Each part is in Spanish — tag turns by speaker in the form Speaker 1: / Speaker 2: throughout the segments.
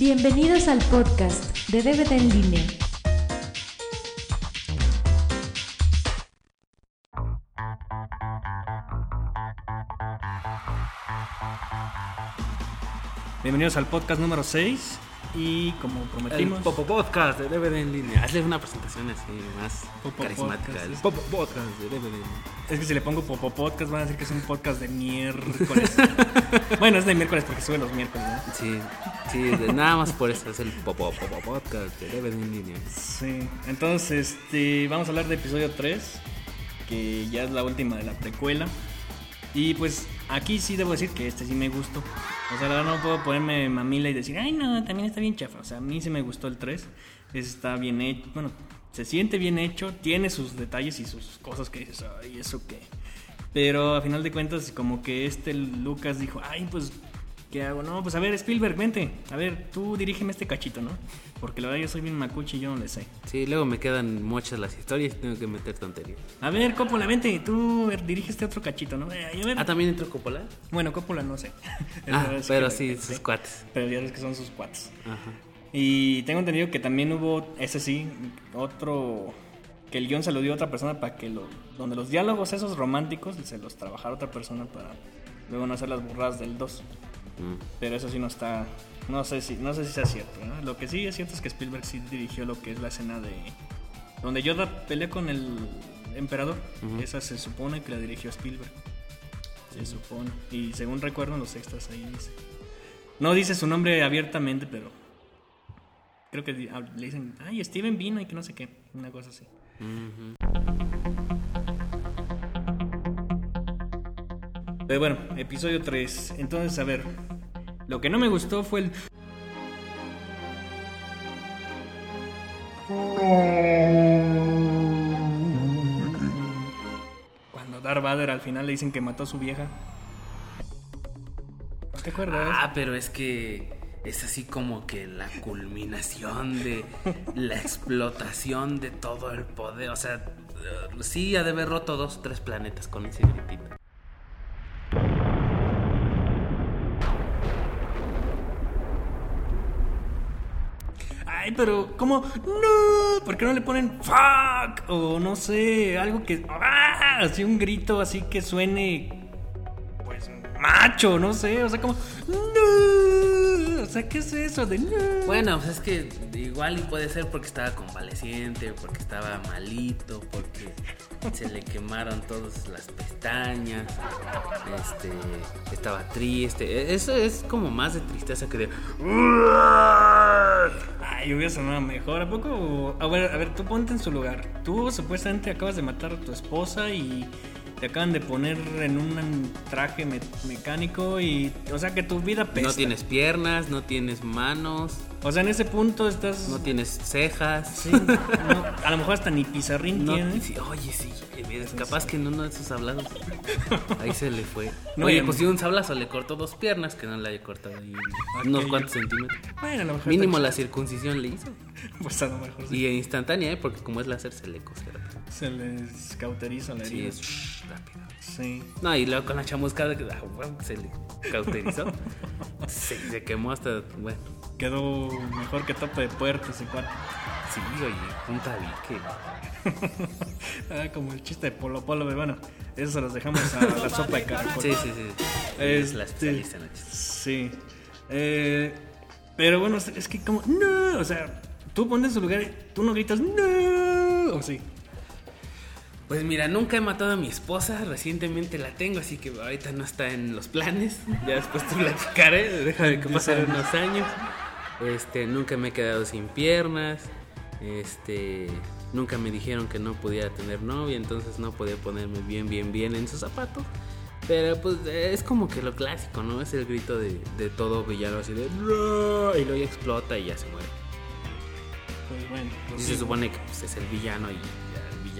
Speaker 1: Bienvenidos al podcast de DVD en línea.
Speaker 2: Bienvenidos al podcast número 6 y como
Speaker 3: El
Speaker 2: prometimos...
Speaker 3: Popo Podcast de DVD en línea. Hazle una presentación así más
Speaker 2: Popo
Speaker 3: carismática.
Speaker 2: Podcast,
Speaker 3: El. Popo Podcast de DVD en línea.
Speaker 2: Es que si le pongo Popo Podcast van a decir que es un podcast de miércoles. bueno, es de miércoles porque sube los miércoles, ¿no?
Speaker 3: Sí, sí, de- nada más por eso es el Popo Popo Podcast de DVD en línea.
Speaker 2: Sí, entonces este, vamos a hablar de episodio 3, que ya es la última de la precuela. Y pues aquí sí debo decir que este sí me gustó. O sea, la verdad no puedo ponerme mamila y decir, ay no, también está bien chafa. O sea, a mí sí me gustó el 3. Está bien hecho, bueno, se siente bien hecho, tiene sus detalles y sus cosas que dices, ay, ¿eso qué? Pero a final de cuentas, como que este Lucas dijo, ay, pues, ¿qué hago? No, pues a ver, Spielberg, vente. A ver, tú dirígeme este cachito, ¿no? Porque la verdad yo soy bien macuchi y yo no le sé.
Speaker 3: Sí, luego me quedan muchas las historias y tengo que meter tonterías.
Speaker 2: A ver, Coppola, vente, tú a ver, dirige este otro cachito, ¿no? Eh, a ver.
Speaker 3: Ah, ¿también entró Coppola?
Speaker 2: Bueno, Coppola no sé.
Speaker 3: Ah, pero
Speaker 2: que-
Speaker 3: sí, sus cuates.
Speaker 2: Pero ya ves que son sus cuates.
Speaker 3: Ajá.
Speaker 2: Y tengo entendido que también hubo, ese sí, otro. Que el guion se lo dio a otra persona para que lo. Donde los diálogos esos románticos se los trabajara otra persona para luego no hacer las burradas del 2.
Speaker 3: Mm.
Speaker 2: Pero eso sí no está. No sé si, no sé si sea cierto. ¿no? Lo que sí es cierto es que Spielberg sí dirigió lo que es la escena de. Donde Yoda pelea con el emperador. Esa se supone que la dirigió Spielberg. Se supone. Y según recuerdo los extras ahí dice. No dice su nombre abiertamente, pero. Creo que ah, le dicen, ay, Steven vino y que no sé qué. Una cosa así.
Speaker 3: Ujú.
Speaker 2: Pero bueno, episodio 3. Entonces, a ver. Lo que no me gustó fue el. Cuando Darth Vader al final le dicen que mató a su vieja. ¿No te acuerdas?
Speaker 3: Ah, pero es que es así como que la culminación de la explotación de todo el poder. O sea, eh, sí ha de haber roto dos tres planetas con ese gritito.
Speaker 2: Ay, pero, ¿cómo? ¡No! ¿Por qué no le ponen fuck? O no sé, algo que. ¡Ah! Así un grito así que suene. Pues macho, no sé. O sea, como. ¡No! O sea, ¿qué es eso de no?
Speaker 3: Bueno, pues es que igual y puede ser porque estaba convaleciente, porque estaba malito, porque se le quemaron todas las pestañas, este, estaba triste. E- Eso es como más de tristeza que de...
Speaker 2: Ay, hubiera sonado mejor. ¿A poco? A ver, a ver, tú ponte en su lugar. Tú supuestamente acabas de matar a tu esposa y te acaban de poner en un traje me- mecánico y. O sea, que tu vida pesa.
Speaker 3: No tienes piernas, no tienes manos,
Speaker 2: O sea, en ese punto estás.
Speaker 3: no tienes cejas.
Speaker 2: Sí, no, a lo mejor hasta ni pizarrín
Speaker 3: No,
Speaker 2: tiene.
Speaker 3: sí, oye, sí, es capaz que en uno de esos sablados ahí se le fue.
Speaker 2: No,
Speaker 3: oye, pues si un sablazo le cortó dos piernas, que no le haya cortado ahí unos cuantos centímetros.
Speaker 2: Bueno, a lo mejor.
Speaker 3: Mínimo la circuncisión le hizo.
Speaker 2: Pues a lo mejor sí.
Speaker 3: Y instantánea, ¿eh? Porque como es láser, se le cose rápido.
Speaker 2: Se les cauteriza la
Speaker 3: Sí,
Speaker 2: herida.
Speaker 3: es shh, rápido.
Speaker 2: Sí.
Speaker 3: No, y luego con la chamuscada que ah, se le cauterizó. se, se quemó hasta, bueno,
Speaker 2: Quedó mejor que tope de puertas ese cuarto.
Speaker 3: sí, oye, un tabique.
Speaker 2: ah, como el chiste de Polo Polo, pero bueno, eso se los dejamos a la sopa de caracol.
Speaker 3: Sí, sí, sí. Es la
Speaker 2: Este,
Speaker 3: especialista en chiste.
Speaker 2: Sí. Eh, pero bueno, es que como, no, o sea, tú pones en su lugar, y tú no gritas, no, o sí.
Speaker 3: Pues mira, nunca he matado a mi esposa, recientemente la tengo, así que ahorita no está en los planes. Ya después te platicaré, déjame que pasen unos años. Este, nunca me he quedado sin piernas. Este, nunca me dijeron que no podía tener novia, entonces no podía ponerme bien, bien, bien en sus zapatos. Pero pues es como que lo clásico, ¿no? Es el grito de, de todo villano así de y luego ya explota y ya se muere.
Speaker 2: Pues bueno, pues
Speaker 3: Y se supone que pues, es el villano y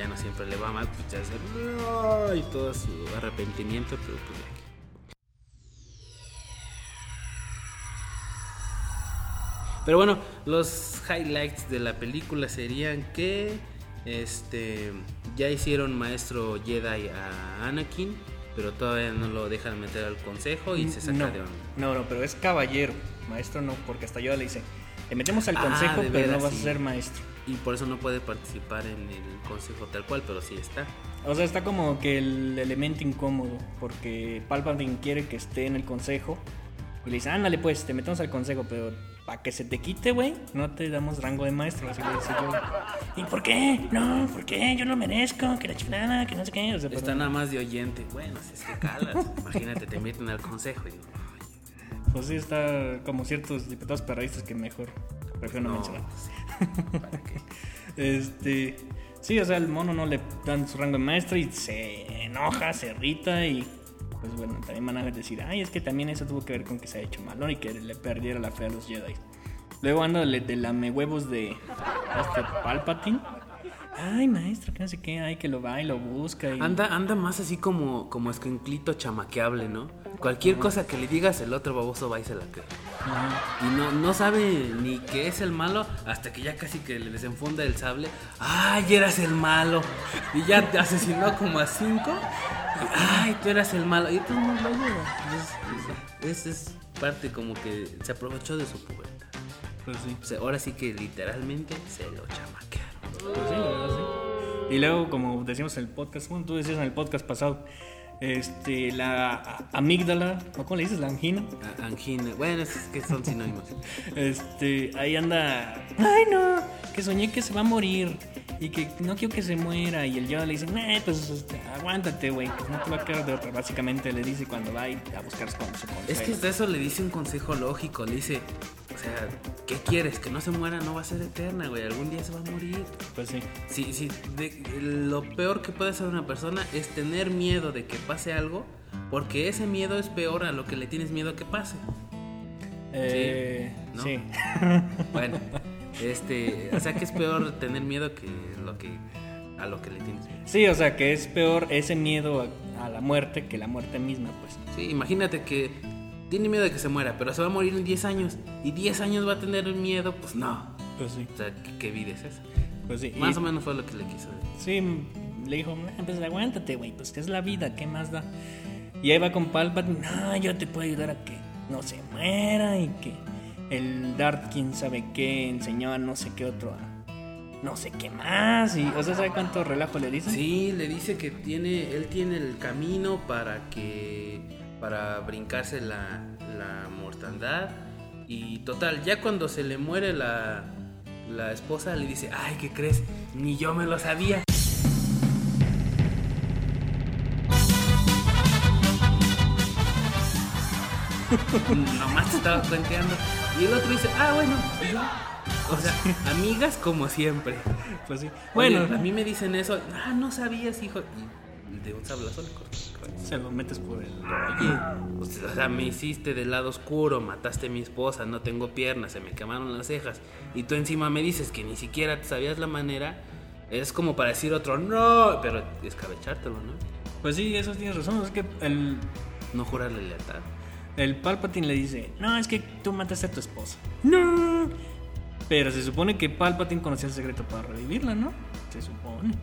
Speaker 3: ya villano siempre le va mal, pues ya "No", y todo su arrepentimiento, pero pues ya Pero bueno, los highlights de la película serían que este ya hicieron maestro Jedi a Anakin, pero todavía no lo dejan meter al consejo y se saca
Speaker 2: no,
Speaker 3: de onda.
Speaker 2: no, no, pero es caballero. maestro no, porque hasta yo le dice, te metemos al
Speaker 3: Ah,
Speaker 2: consejo, pero no vas
Speaker 3: sí.
Speaker 2: a ser maestro.
Speaker 3: Y por eso no puede participar en el consejo tal cual, pero sí está.
Speaker 2: O sea, está como que el elemento incómodo, porque Palpatine quiere que esté en el consejo y le dice, ándale pues, te metemos al consejo, pero para que se te quite, güey, no te damos rango de maestro. Así yo. ¿Y por qué? No, ¿por qué? Yo lo merezco, que la chingada, que no sé qué. O sea,
Speaker 3: Está nada más de oyente. Bueno, si es que calas. Imagínate, te meten al consejo y.
Speaker 2: Pues sí, está como ciertos diputados perradistas que mejor prefiero no,
Speaker 3: No,
Speaker 2: mencionar.
Speaker 3: ¿para qué?
Speaker 2: Este. Sí, o sea, el mono no le dan su rango de maestro y se enoja, se irrita y. Pues bueno, también van a decir, ay, es que también eso tuvo que ver con que se ha hecho malo y que le perdiera la fe a los Jedi. Luego anda de, de lame huevos de este Palpatine. Ay, maestro, que no sé qué, ay, que lo va y lo busca. Y...
Speaker 3: Anda, anda más así como, como escuinclito chamaqueable, ¿no? Cualquier cosa que le digas, el otro baboso va y se la cree.
Speaker 2: Ajá.
Speaker 3: Y no, no sabe ni qué es el malo hasta que ya casi que le desenfunda el sable. ¡Ay, eras el malo! Y ya te asesinó como a cinco. ¡Ay, tú eras el malo! Y tú no lo. Es, es, es parte como que se aprovechó de su pubertad.
Speaker 2: Pues sí.
Speaker 3: O sea, ahora sí que literalmente se lo chamaquearon.
Speaker 2: Pues sí, la verdad sí. Y luego, como decíamos en el podcast, bueno, tú decías en el podcast pasado, este, la amígdala, ¿o cómo le dices? La angina.
Speaker 3: A- Angina. Bueno, es que son sinónimos.
Speaker 2: Este, ahí anda. Ay, no, que soñé que se va a morir y que no quiero que se muera. Y el Yoda le dice, nah, pues este, aguántate, güey, pues no te va a quedar de otra. Básicamente le dice cuando va a ir a buscar su con su
Speaker 3: Es que hasta eso le dice un consejo lógico. Le dice, sea, ¿qué quieres? Que no se muera, no va a ser eterna, güey. Algún día se va a morir.
Speaker 2: Pues sí.
Speaker 3: Sí, sí, de- lo peor que puede hacer una persona es tener miedo de que pase algo, porque ese miedo es peor a lo que le tienes miedo que pase.
Speaker 2: Eh,
Speaker 3: ¿no?
Speaker 2: sí.
Speaker 3: Bueno, este, o sea que es peor tener miedo que lo que a lo que le tienes miedo.
Speaker 2: Sí, o sea, que es peor ese miedo a, a la muerte que la muerte misma, pues.
Speaker 3: Sí, imagínate que tiene miedo de que se muera, pero se va a morir en 10 años y 10 años va a tener miedo, pues no.
Speaker 2: Pues sí.
Speaker 3: O sea, ¿qué, qué vida es esa?
Speaker 2: Pues sí.
Speaker 3: Más
Speaker 2: Y-
Speaker 3: o menos fue lo que le quiso decir.
Speaker 2: Sí, le dijo, "Nah, pues aguántate, güey, pues que es la vida, ¿qué más da? Y ahí va con Palpatine, no, yo te puedo ayudar a que no se muera y que el Darth, quién sabe qué, enseñó a no sé qué otro, a no sé qué más. Y, o sea, ¿sabe cuánto relajo le dicen?
Speaker 3: Sí, le dice que tiene, él tiene el camino para que, para brincarse la, la mortandad. Y total, ya cuando se le muere la, la esposa, le dice, ay, ¿qué crees? Ni yo me lo sabía. Nomás te estaba cuenteando. Y el otro dice, ah, bueno. yo, O sea, amigas como siempre.
Speaker 2: Pues sí.
Speaker 3: Bueno,
Speaker 2: Bueno,
Speaker 3: a mí me dicen eso. Ah, no sabías, hijo. Y de un sablazo le corto.
Speaker 2: Se lo metes por el...
Speaker 3: Oye, pues, o sea, me hiciste del lado oscuro, mataste a mi esposa, no tengo piernas, se me quemaron las cejas. Y tú encima me dices que ni siquiera sabías la manera. Es como para decir otro, no, pero escabechártelo, ¿no?
Speaker 2: Pues sí, eso tienes razón, es que el,
Speaker 3: No jurarle lealtad.
Speaker 2: el Palpatine le dice, no, es que tú mataste a tu esposa. No. Pero se supone que Palpatine conocía el secreto para revivirla, ¿no? Se supone.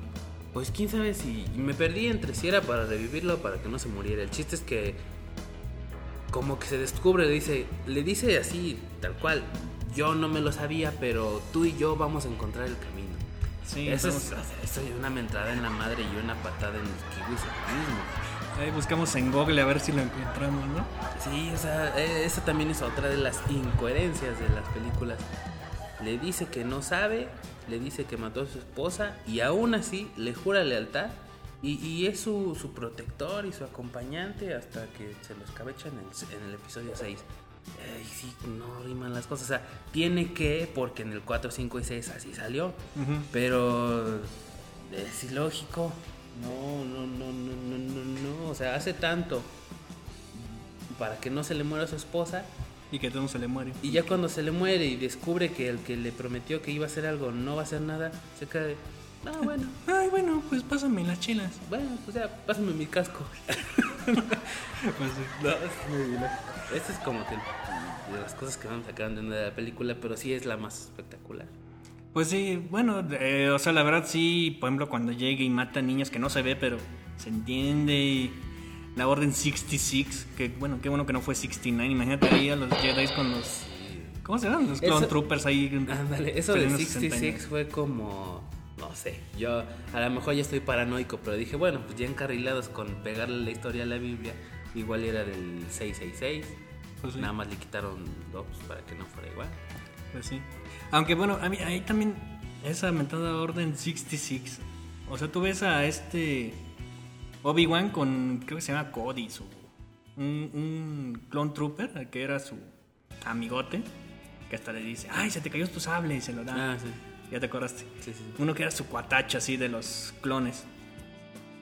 Speaker 3: Pues quién sabe si me perdí entre si era para revivirlo o para que no se muriera. El chiste es que como que se descubre, le dice, le dice así, tal cual. Yo no me lo sabía, pero tú y yo vamos a encontrar el camino.
Speaker 2: Sí,
Speaker 3: Eso es, eso es una mentada en la madre y una patada en los kiwis mismo.
Speaker 2: Ahí buscamos en Google a ver si lo encontramos, ¿no?
Speaker 3: Sí, o sea, eh, esa también es otra de las incoherencias de las películas. Le dice que no sabe, le dice que mató a su esposa y aún así le jura lealtad y, y es su, su protector y su acompañante hasta que se lo escabecha en el, en el episodio 6. Ay, sí, no riman las cosas. O sea, tiene que, porque en el 4, 5 y 6 así salió.
Speaker 2: Ujú.
Speaker 3: Pero es ilógico. No, no, no, no, no, no, no. O sea, hace tanto para que no se le muera su esposa.
Speaker 2: Y que todo no se le muere.
Speaker 3: Y ya cuando se le muere y descubre que el que le prometió que iba a hacer algo no va a hacer nada, se cae. No, bueno,
Speaker 2: Ay, bueno, pues pásame las chelas.
Speaker 3: bueno, pues ya, pásame mi casco.
Speaker 2: Pues sí.
Speaker 3: No, es muy bien. Esta es como que de las cosas que vamos sacando de la película, pero sí es la más espectacular.
Speaker 2: Pues sí, bueno, eh, o sea, la verdad sí, por ejemplo, cuando llegue y mata a niños que no se ve, pero se entiende. y la orden 66, que bueno, qué bueno que no fue 69. Imagínate ahí a los Jedi con los ¿Cómo se llaman? Los Clone
Speaker 3: Eso-
Speaker 2: Troopers ahí.
Speaker 3: Ándale, eso de
Speaker 2: peleando
Speaker 3: 66
Speaker 2: 69.
Speaker 3: fue como. No sé, yo a lo mejor ya estoy paranoico, pero dije, bueno, pues ya encarrilados con pegarle la historia a la Biblia, igual era del 666.
Speaker 2: Pues sí.
Speaker 3: Nada más le quitaron dos para que no fuera igual.
Speaker 2: Pues sí. Aunque bueno, a mí ahí también esa mentada orden 66. O sea, tú ves a este Obi-Wan con, creo que se llama Cody, su, un, un clone trooper, que era su amigote, que hasta le dice, ay, se te cayó tu sable y se lo da.
Speaker 3: Ah, sí.
Speaker 2: Ya te acordaste.
Speaker 3: Sí, sí.
Speaker 2: Uno que era su cuatacho así de los clones.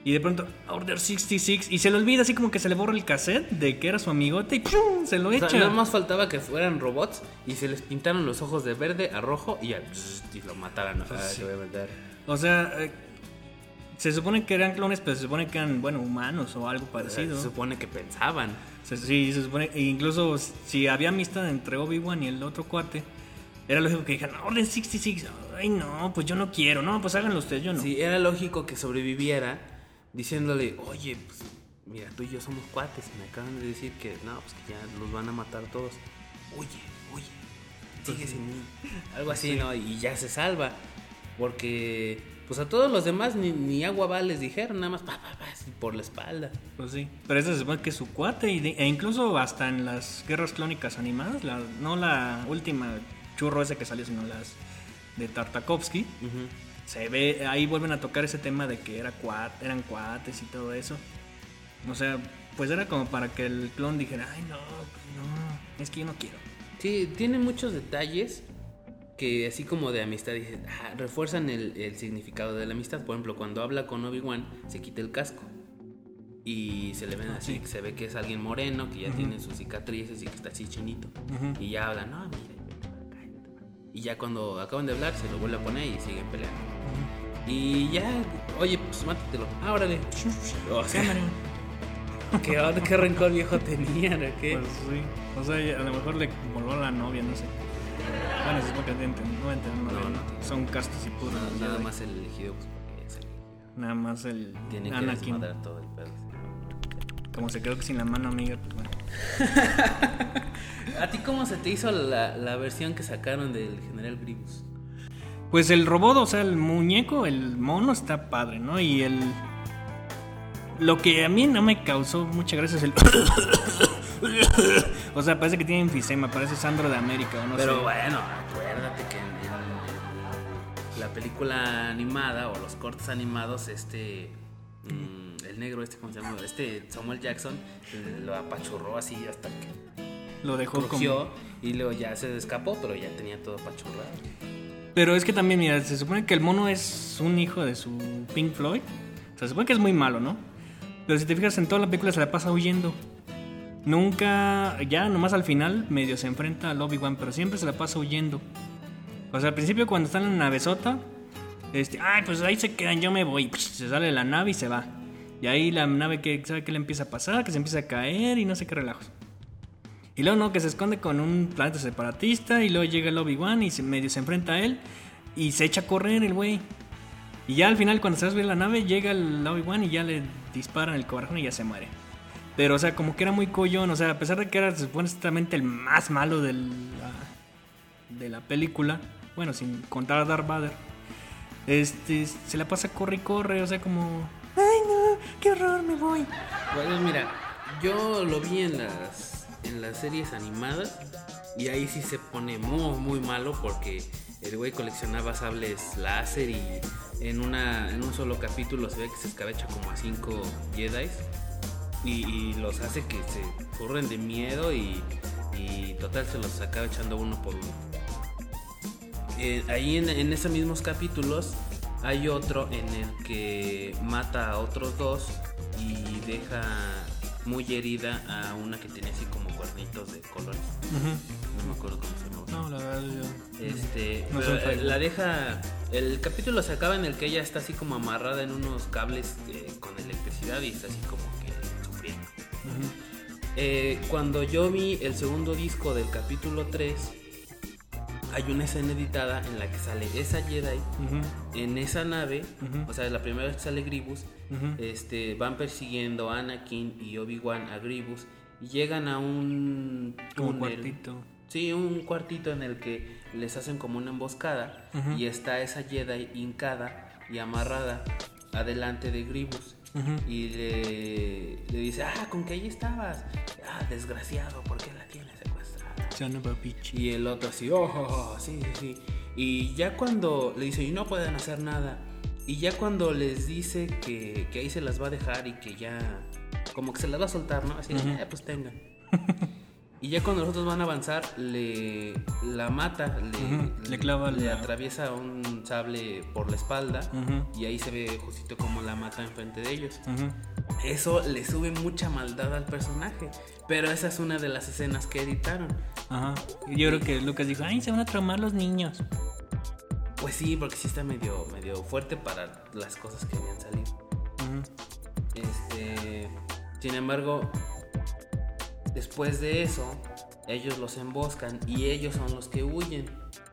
Speaker 2: Y de pronto, Order 66. Y se le olvida así como que se le borra el cassette de que era su amigote y ¡pum! se lo
Speaker 3: O
Speaker 2: echa.
Speaker 3: sea, nada más faltaba que fueran robots y se les pintaron los ojos de verde a rojo y, ya, y lo mataran. Ah,
Speaker 2: sí.
Speaker 3: te voy a matar.
Speaker 2: O sea, eh, se supone que eran clones, pero se supone que eran, bueno, humanos o algo parecido.
Speaker 3: se supone que pensaban.
Speaker 2: Se- sí, se supone. e incluso si había amistad entre Obi-Wan y el otro cuate, era lógico que dijeran, Orden 66. Ay, no, pues yo no quiero. No, pues háganlo ustedes, yo no.
Speaker 3: Sí, era lógico que sobreviviera diciéndole, oye, pues mira, tú y yo somos cuates. Me acaban de decir que no, pues que ya los van a matar todos. Oye, oye, sigue sin mí. Algo así, ¿no? Y ya se salva. Porque, pues a todos los demás ni, ni agua va les dijeron, nada más pa, pa, pa, por la espalda.
Speaker 2: Pues sí. Pero ese se supone que es su cuate. Y de- e incluso hasta en las guerras clónicas animadas, la- no la última churro ese que salió, sino las de Tartakovsky.
Speaker 3: Ujú.
Speaker 2: se ve, ahí vuelven a tocar ese tema de que era cuat, eran cuates y todo eso. O sea, pues era como para que el clon dijera, ay no, pues no, es que yo no quiero.
Speaker 3: Sí, tiene muchos detalles que así como de amistad dices, ah, refuerzan el, el significado de la amistad. Por ejemplo, cuando habla con Obi-Wan, se quita el casco. Y se le ven así,
Speaker 2: sí.
Speaker 3: se ve que es alguien moreno, que ya tiene sus cicatrices y que está así chinito. Y ya habla, no, mira, vete para acá, vete para acá". Y ya cuando acaban de hablar, se lo vuelve a poner y siguen peleando. Y ya, oye, pues mátatelo. Ah, órale. O sea, ¿qué, rencor viejo tenía, ¿no? ¿Qué?
Speaker 2: Pues sí, o sea, a lo mejor le voló a la novia, no sé. Bueno, se supone que no novia,
Speaker 3: No,
Speaker 2: ¿no? son castos y puros.
Speaker 3: Nada, más el elegido, pues porque es el
Speaker 2: Nada más el
Speaker 3: Tiene que desmadrar todo el pedo.
Speaker 2: Como se quedó sin la mano amiga, pues bueno.
Speaker 3: ¿A ti cómo se te hizo la, la versión que sacaron del General Grievous?
Speaker 2: Pues el robot, o sea, el muñeco, el mono está padre, ¿no? Y el. Lo que a mí no me causó mucha gracia es el. o sea, parece que tiene enfisema, parece Sandro de América, o no
Speaker 3: Pero
Speaker 2: sé.
Speaker 3: bueno, acuérdate que en, en- la película animada o los cortos animados, este. mm, el negro, este, ¿cómo se llama? Este Samuel Jackson eh, lo apachurró así hasta que
Speaker 2: Lo dejó como.
Speaker 3: y luego ya se escapó, pero ya tenía todo apachurrado.
Speaker 2: Pero es que también, mira, se supone que el mono es un hijo de su Pink Floyd. O sea, se supone que es muy malo, ¿no? Pero si te fijas en toda la película se la pasa huyendo. Nunca, ya nomás al final medio se enfrenta al Obi-Wan, pero siempre se la pasa huyendo. O sea, al principio cuando están en la navezota, este, ay, pues ahí se quedan, yo me voy. Se sale la nave y se va. Y ahí la nave que sabe que le empieza a pasar, que se empieza a caer y no sé qué relajos. Y luego no, que se esconde con un planeta separatista y luego llega el Obi-Wan y se, medio se enfrenta a él y se echa a correr el güey. Y ya al final cuando se va a subir la nave llega el Obi-Wan y ya le disparan el corazón y ya se muere. Pero o sea, como que era muy collón, o sea, a pesar de que era supuestamente el más malo de la, de la película, bueno, sin contar a Darth Vader, este, se la pasa corre y corre, o sea, como... Ay no, qué horror, me voy.
Speaker 3: Bueno, mira, yo lo vi en las, en las series animadas y ahí sí se pone muy, muy malo porque el güey coleccionaba sables láser y en, una, en un solo capítulo se ve que se escabecha como a cinco Jedi y, y los hace que se corren de miedo y, y total se los acaba echando uno por uno. Eh, ahí en, en esos mismos capítulos hay otro en el que mata a otros dos y deja muy herida a una que tenía así como cuernitos de colores. No me acuerdo cómo se llama.
Speaker 2: No, la verdad yo...
Speaker 3: Este,
Speaker 2: No
Speaker 3: pero, la deja. El capítulo se acaba en el que ella está así como amarrada en unos cables eh, con electricidad y está así como que. Eh, cuando yo vi el segundo disco del capítulo 3, hay una escena editada en la que sale esa Jedi en esa nave, o sea, la primera vez que sale Grievous,
Speaker 2: Ujú.
Speaker 3: este, van persiguiendo a Anakin y Obi-Wan a Grievous y llegan a un
Speaker 2: Como un
Speaker 3: túnel.
Speaker 2: cuartito.
Speaker 3: Sí, un cuartito en el que les hacen como una emboscada y está esa Jedi hincada y amarrada adelante de Y le, le dice, ah, con que ahí estabas. Ah, desgraciado, ¿por qué la tienes secuestrada?
Speaker 2: Son of a bitch.
Speaker 3: Y el otro así, oh, oh, oh, sí, sí, sí. Y ya cuando le dice, y no pueden hacer nada. Y ya cuando les dice que, que ahí se las va a dejar y que ya, como que se las va a soltar, ¿no? Así, "Eh, pues tengan. y ya cuando los otros van a avanzar, le la mata, le,
Speaker 2: le clava
Speaker 3: le
Speaker 2: la-
Speaker 3: atraviesa un sable por la espalda. Y ahí se ve justito como la mata enfrente de ellos. Eso le sube mucha maldad al personaje. Pero esa es una de las escenas que editaron.
Speaker 2: Ajá. Yo creo que Lucas dijo, ay, se van a traumar los niños.
Speaker 3: Pues sí, porque sí está medio, medio fuerte para las cosas que habían salido. Este, sin embargo, después de eso, ellos los emboscan y ellos son los que huyen.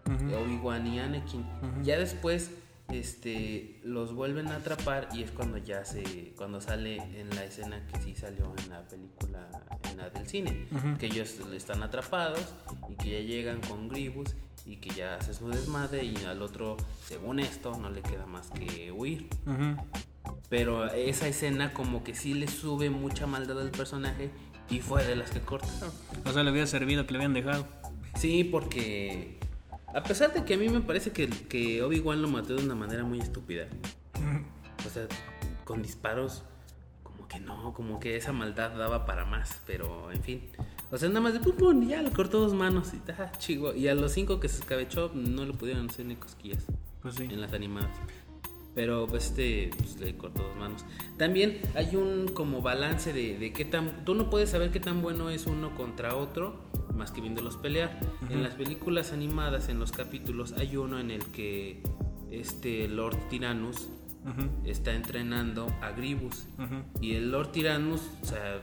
Speaker 2: Ujú.
Speaker 3: Obi-Wan y Anakin. Ya después, este, los vuelven a atrapar y es cuando ya se, cuando sale en la escena que sí salió en la película, en la del cine, que ellos están atrapados y que ya llegan con Gribus y que ya hace su desmadre y al otro, según esto, no le queda más que huir. Pero esa escena como que sí le sube mucha maldad al personaje y fue de las que cortaron.
Speaker 2: O sea, le hubiera servido que le habían dejado.
Speaker 3: Sí, porque a pesar de que a mí me parece que, que Obi-Wan lo mató de una manera muy estúpida. O sea, con disparos, como que no, como que esa maldad daba para más, pero en fin. O sea, nada más de pum, pum, ya le cortó dos manos y, ah, chihuahua. y a los cinco que se escabechó no le pudieron hacer ni cosquillas
Speaker 2: Pues sí.
Speaker 3: en las animadas. Pero pues, este pues, le cortó dos manos. También hay un como balance de, de qué tan... Tú no puedes saber qué tan bueno es uno contra otro más que viéndolos pelear. En las películas animadas, en los capítulos, hay uno en el que este Lord Tyrannus
Speaker 2: Ujú.
Speaker 3: está entrenando a Gribus.
Speaker 2: Ujú.
Speaker 3: Y el Lord Tyrannus, o sea,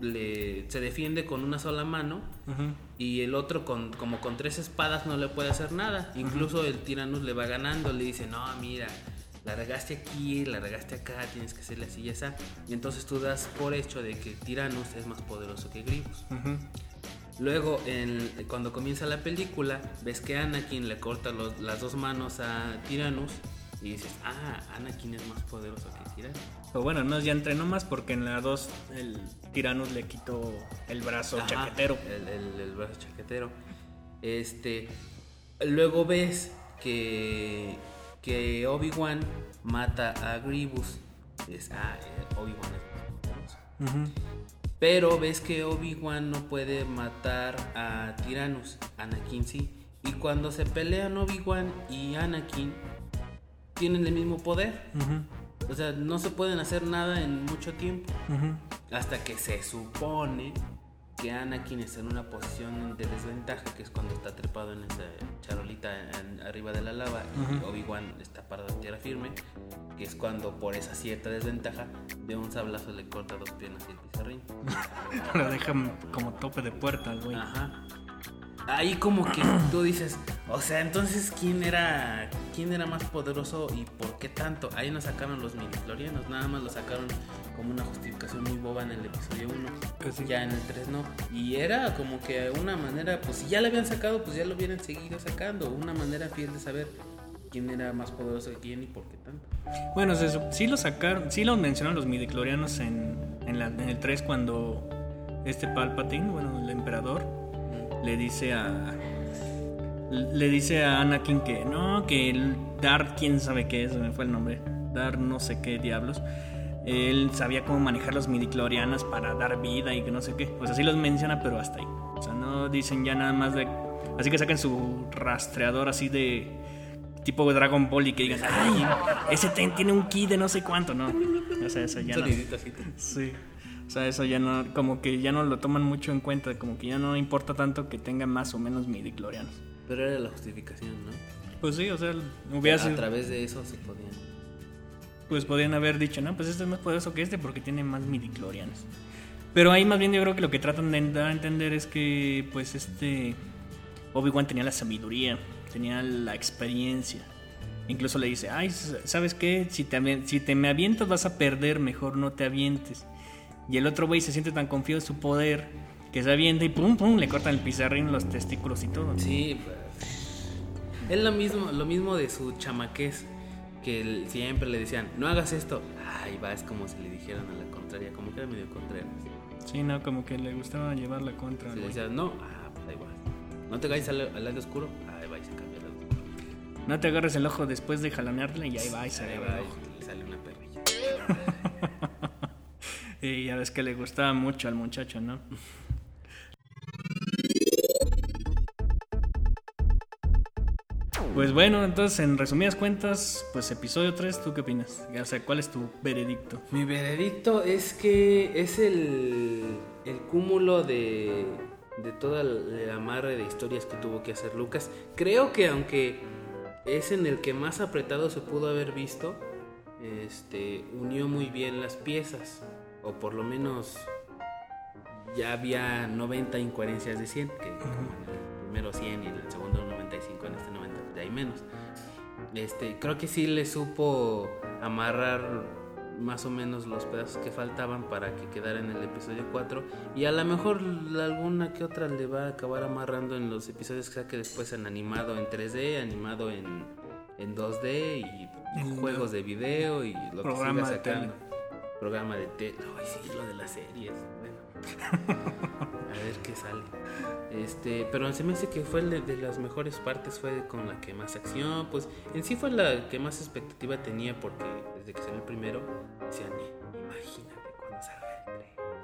Speaker 3: le, se defiende con una sola mano
Speaker 2: Ujú.
Speaker 3: y el otro con, como con tres espadas no le puede hacer nada. Incluso el Tyrannus le va ganando, le dice, no, mira, la regaste aquí, la regaste acá, tienes que hacerle así y así. Y entonces tú das por hecho de que Tyrannus es más poderoso que.
Speaker 2: Ujú.
Speaker 3: Luego, en- cuando comienza la película, ves que Anakin le corta los- las dos manos a Tyrannus y dices, ah, Anakin es más poderoso que Tyrannus.
Speaker 2: Pero bueno, no, ya entrenó más porque en la 2 el Tyrannus le quitó el brazo
Speaker 3: Ajá,
Speaker 2: chaquetero.
Speaker 3: El, el- el brazo chaquetero. Este. Luego ves que. Que Obi-Wan mata a Gribus. Es, ah, eh, Obi-Wan es.
Speaker 2: Ujú.
Speaker 3: Pero ves que Obi-Wan no puede matar a Tyrannus. Anakin sí. Y cuando se pelean Obi-Wan y Anakin, tienen el mismo poder. O sea, no se pueden hacer nada en mucho tiempo. Hasta que se supone que Anakin está en una posición de desventaja, que es cuando está trepado en esa charolita en- arriba de la lava y. Obi-Wan está parado en tierra firme, que es cuando por esa cierta desventaja de un sablazo le corta dos piernas y el pizarrín.
Speaker 2: Lo dejan como tope de puerta, güey.
Speaker 3: Ajá. Ahí como que tú dices, o sea, entonces quién era quién era más poderoso y por qué tanto. Ahí nos sacaron los midichlorianos, nada más lo sacaron como una justificación muy boba en el episodio 1.
Speaker 2: Pues sí.
Speaker 3: Ya en el 3 no. Y era como que una manera, pues si ya lo habían sacado, pues ya lo hubieran seguido sacando. Una manera fiel de saber quién era más poderoso que quién y por qué tanto.
Speaker 2: Bueno, se sí lo sacaron, sí lo mencionaron los midiclorianos en, en, la- en el 3 cuando este Palpatine, bueno, el emperador, le dice a le dice a Anakin que no, que el Dar quién sabe qué es, me fue el nombre, Dar no sé qué diablos. Él sabía cómo manejar los midiclorianos para dar vida y que no sé qué. O sea, sí los menciona, pero hasta ahí. O sea, no dicen ya nada más de así que saquen su rastreador así de tipo Dragon Ball y que digan, ay, ese ten tiene un ki de no sé cuánto, no. O sea, eso ya no.
Speaker 3: Así.
Speaker 2: Sí. O sea, eso ya no, como que ya no lo toman mucho en cuenta, como que ya no importa tanto que tenga más o menos midichlorianos.
Speaker 3: Pero era la justificación, ¿no?
Speaker 2: Pues sí, o sea, hubiera
Speaker 3: A través de eso se podían.
Speaker 2: pues podrían haber dicho, no, pues este es más poderoso que este porque tiene más midichlorianos. Pero ahí más bien yo creo que lo que tratan de dar a entender es que pues este Obi-Wan tenía la sabiduría, tenía la experiencia. Incluso le dice, ay, ¿sabes qué? Si te, si te me avientas vas a perder, mejor no te avientes. Y el otro güey se siente tan confiado en su poder que se avienta y pum, pum, le cortan el pizarrín, los testículos y todo.
Speaker 3: Sí, pues. Es lo mismo, lo mismo de su chamaqués. Que él- siempre le decían, no hagas esto. Ay, va, es como si le dijeran a la contraria, como que era medio contraria.
Speaker 2: Sí, no, como que le gustaba llevar la contra.
Speaker 3: Si le decían, no, ah, pues ahí va. No te vayas al, al lado oscuro, ahí va y se cambia al lado oscuro.
Speaker 2: No te agarres el ojo después de jalonearle y ahí va y se
Speaker 3: Ahí
Speaker 2: le
Speaker 3: va
Speaker 2: el
Speaker 3: y le sale una perrilla.
Speaker 2: Y ya ves que le gustaba mucho al muchacho, ¿no? Pues bueno, entonces en resumidas cuentas, pues episodio 3, ¿tú qué opinas? O sea, ¿cuál es tu veredicto?
Speaker 3: Mi veredicto es que es el, el cúmulo de, de toda la amarre de historias que tuvo que hacer Lucas. Creo que aunque es en el que más apretado se pudo haber visto, este, unió muy bien las piezas. O por lo menos ya había 90 incoherencias de 100, que como en el primero 100 y en el segundo 95, en este 90 ya hay menos. Este, creo que sí le supo amarrar más o menos los pedazos que faltaban para que quedara en el episodio 4 y a lo mejor alguna que otra le va a acabar amarrando en los episodios que saque después en animado en 3D, animado en, en 2D y
Speaker 2: En
Speaker 3: juegos de video y lo que siga sacando. Programa de tele. Ay, sí, lo de las series. Bueno. A ver qué sale. Este, pero se me hace que fue de, de las mejores partes, fue con la que más acción, pues en sí fue la que más expectativa tenía porque desde que salió el primero decían, imagínate cuando salga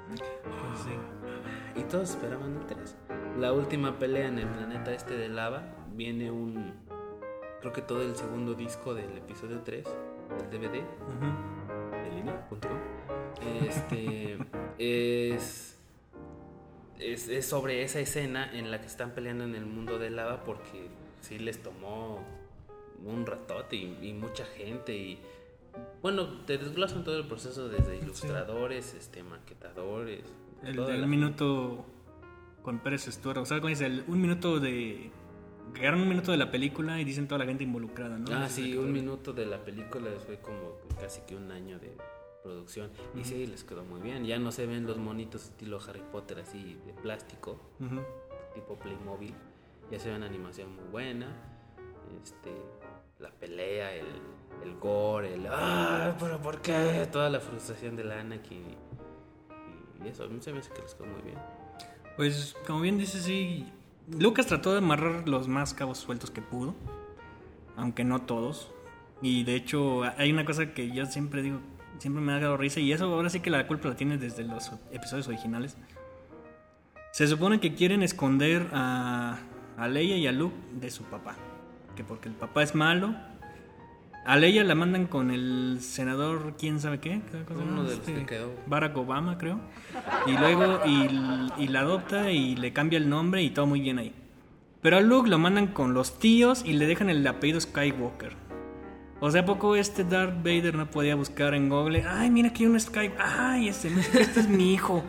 Speaker 3: el 3.
Speaker 2: Pues sí.
Speaker 3: Y todos esperaban el 3. La última pelea en el planeta este de lava viene un creo que todo el segundo disco del episodio 3 del DVD
Speaker 2: Ujú.
Speaker 3: en Este es, es, es sobre esa escena en la que están peleando en el mundo de lava porque sí les tomó un ratote y, y mucha gente y bueno, te desglosan todo el proceso desde ilustradores, este maquetadores,
Speaker 2: El del
Speaker 3: la-
Speaker 2: minuto con Pérez Estuardo. O sea, cuando dice el- un minuto de. Agarran un minuto de la película y dicen toda la gente involucrada, ¿no?
Speaker 3: Ah, sí, un minuto de la película fue como casi que un año de producción. Y sí, les quedó muy bien. Ya no se ven los monitos estilo Harry Potter así de plástico, tipo Playmobil. Ya se ve una animación muy buena. Este, la pelea, el, el gore, el ¡Ah! ¿Pero por qué? Toda la frustración de la Anakin. Y, y eso, a mí se me hace que les quedó muy bien.
Speaker 2: Pues, como bien dice, sí. Lucas trató de amarrar los más cabos sueltos que pudo. Aunque no todos. Y de hecho, hay una cosa que yo siempre digo, siempre me ha dado risa. Y eso ahora sí que la culpa la tiene desde los episodios originales. Se supone que quieren esconder a, a Leia y a Luke de su papá. Que porque el papá es malo. A Leia la mandan con el senador, quién sabe qué. ¿Qué cosa
Speaker 3: Uno de los que quedó.
Speaker 2: Barack Obama, creo. Y luego y, y la adopta y le cambia el nombre y todo muy bien ahí. Pero a Luke lo mandan con los tíos y le dejan el apellido Skywalker. O sea, ¿a poco este Darth Vader no podía buscar en Google? Ay, mira aquí un Skywalker. Ay, este, este es mi hijo.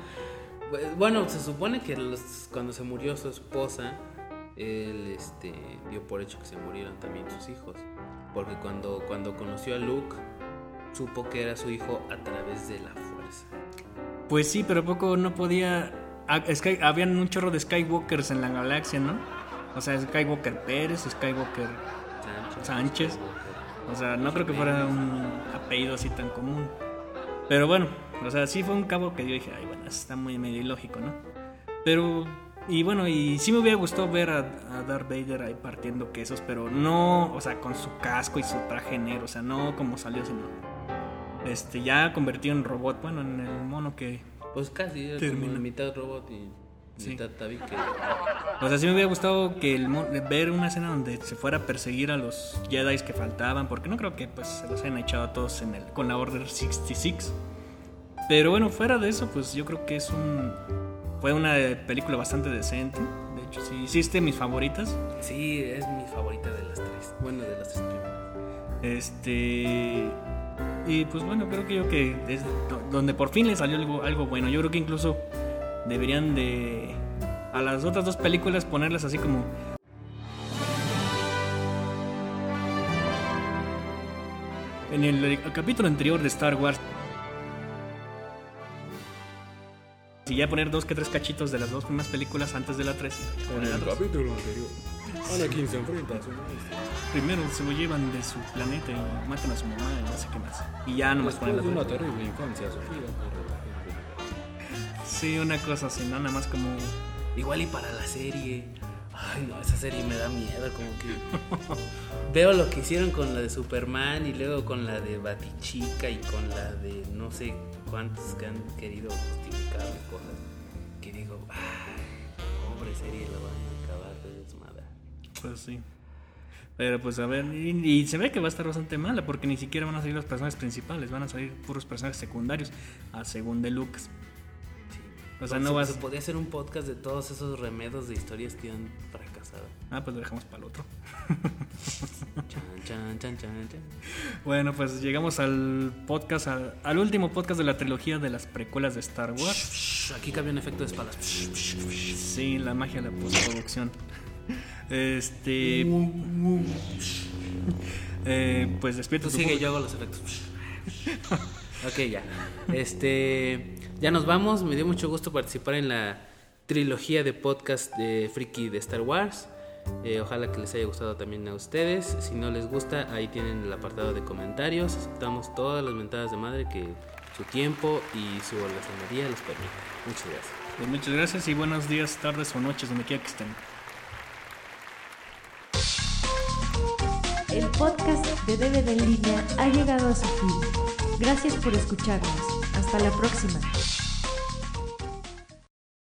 Speaker 3: Bu- Bueno, se supone que los- cuando se murió su esposa, él este, dio por hecho que se murieron también sus hijos. Porque cuando, cuando conoció a Luke, supo que era su hijo a través de la fuerza.
Speaker 2: Pues sí, pero ¿a poco no podía. ah, Sky- habían un chorro de Skywalkers en la galaxia, ¿no? O sea, Skywalker Pérez, Skywalker
Speaker 3: Sánchez.
Speaker 2: Sánchez. O sea, no creo que fuera un apellido así tan común. Pero bueno, o sea, sí fue un cabo que yo dije, ay, bueno, está muy medio ilógico, ¿no? Pero, y bueno, y sí me hubiera gustado ver a, a Darth Vader ahí partiendo quesos, pero no, o sea, con su casco y su traje negro, o sea, no como salió, sino este, ya convertido en robot, bueno, en el mono que...
Speaker 3: Pues casi,
Speaker 2: Termina.
Speaker 3: mitad robot y
Speaker 2: Sí. O sea, sí me hubiera gustado que el ver una escena donde se fuera a perseguir a los Jedi que faltaban, porque no creo que pues se los hayan echado a todos en el, con la Order 66. Pero bueno, fuera de eso, pues yo creo que es un fue una película bastante decente. De hecho, sí hiciste mis favoritas.
Speaker 3: Sí, es mi favorita de las tres. Bueno, de las tres primeras.
Speaker 2: Este y pues bueno, creo que yo que es donde por fin le salió algo, algo bueno. Yo creo que incluso deberían de a las otras dos películas ponerlas así como en el, el capítulo anterior de Star Wars Y ya poner dos que tres cachitos de las dos primeras películas antes de la 3.
Speaker 4: En el capítulo anterior, Anakin se enfrenta a su maestro.
Speaker 2: Primero se lo llevan de su planeta y matan a su mamá y no sé qué más. Y ya nomás ponen
Speaker 4: Después
Speaker 2: las
Speaker 4: de una terrible infancia sufrida por
Speaker 2: Sí, una cosa así, no nada más como.
Speaker 3: Igual y para la serie. Ay, no, esa serie me da miedo, como que. Veo lo que hicieron con la de Superman y luego con la de Batichica y con la de no sé cuántos que han querido justificar cosas. Que digo, ay, pobre serie, la van a acabar de desmadrar.
Speaker 2: Pues sí. Pero pues a ver, y, y se ve que va a estar bastante mala porque ni siquiera van a salir los personajes principales, van a salir puros personajes secundarios, a según de Lucas. O sea, no vas.
Speaker 3: se podría hacer un podcast de todos esos remedos de historias que han fracasado.
Speaker 2: Ah, pues lo dejamos para el otro.
Speaker 3: Chan, chan, chan, chan, chan.
Speaker 2: Bueno, pues llegamos al podcast, al, al último podcast de la trilogía de las precuelas de Star Wars.
Speaker 3: Aquí cabía un efecto de espadas.
Speaker 2: Sí, la magia de la postproducción. Este. eh, pues despierta
Speaker 3: Tú sigue, yo hago los efectos. ok, ya. Este. Ya nos vamos. Me dio mucho gusto participar en la trilogía de podcast de Friki de Star Wars. Eh, ojalá que les haya gustado también a ustedes. Si no les gusta, ahí tienen el apartado de comentarios. Aceptamos todas las mentadas de madre que su tiempo y su holgazanería les permita. Muchas gracias.
Speaker 2: Pues muchas gracias y buenos días, tardes o noches, donde quiera que estén.
Speaker 1: El podcast de DVD en línea ha llegado a su fin. Gracias por escucharnos. Hasta la próxima.